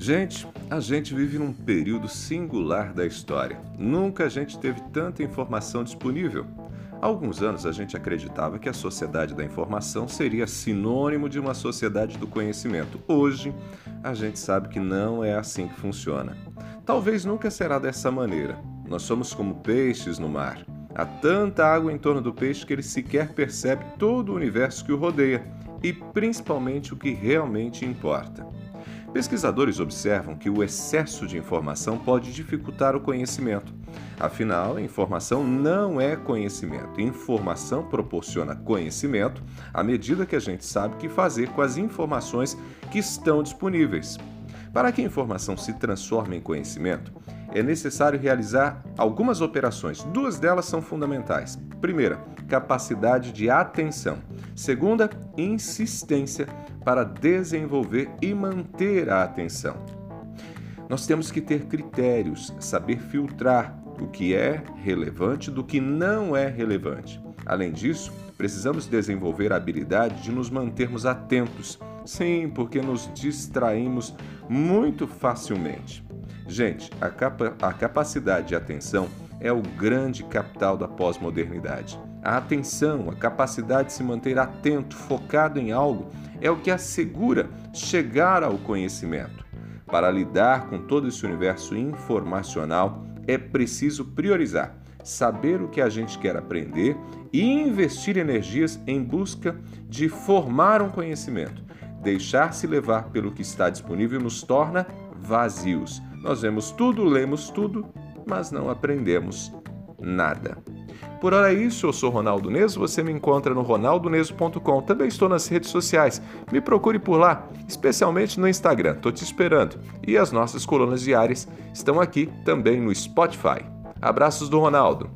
Gente, a gente vive num período singular da história. Nunca a gente teve tanta informação disponível. Há alguns anos a gente acreditava que a sociedade da informação seria sinônimo de uma sociedade do conhecimento. Hoje, a gente sabe que não é assim que funciona. Talvez nunca será dessa maneira. Nós somos como peixes no mar. Há tanta água em torno do peixe que ele sequer percebe todo o universo que o rodeia e principalmente o que realmente importa. Pesquisadores observam que o excesso de informação pode dificultar o conhecimento. Afinal, informação não é conhecimento. Informação proporciona conhecimento à medida que a gente sabe o que fazer com as informações que estão disponíveis. Para que a informação se transforme em conhecimento, é necessário realizar algumas operações. Duas delas são fundamentais. Primeira, capacidade de atenção. Segunda, insistência para desenvolver e manter a atenção. Nós temos que ter critérios, saber filtrar o que é relevante do que não é relevante. Além disso, precisamos desenvolver a habilidade de nos mantermos atentos. Sim, porque nos distraímos muito facilmente. Gente, a, capa a capacidade de atenção é o grande capital da pós-modernidade. A atenção, a capacidade de se manter atento, focado em algo, é o que assegura chegar ao conhecimento. Para lidar com todo esse universo informacional, é preciso priorizar, saber o que a gente quer aprender e investir energias em busca de formar um conhecimento. Deixar-se levar pelo que está disponível nos torna vazios nós vemos tudo, lemos tudo, mas não aprendemos nada. Por hora é isso, eu sou Ronaldo Neso, você me encontra no ronaldoneso.com. Também estou nas redes sociais, me procure por lá, especialmente no Instagram, estou te esperando. E as nossas colunas diárias estão aqui também no Spotify. Abraços do Ronaldo.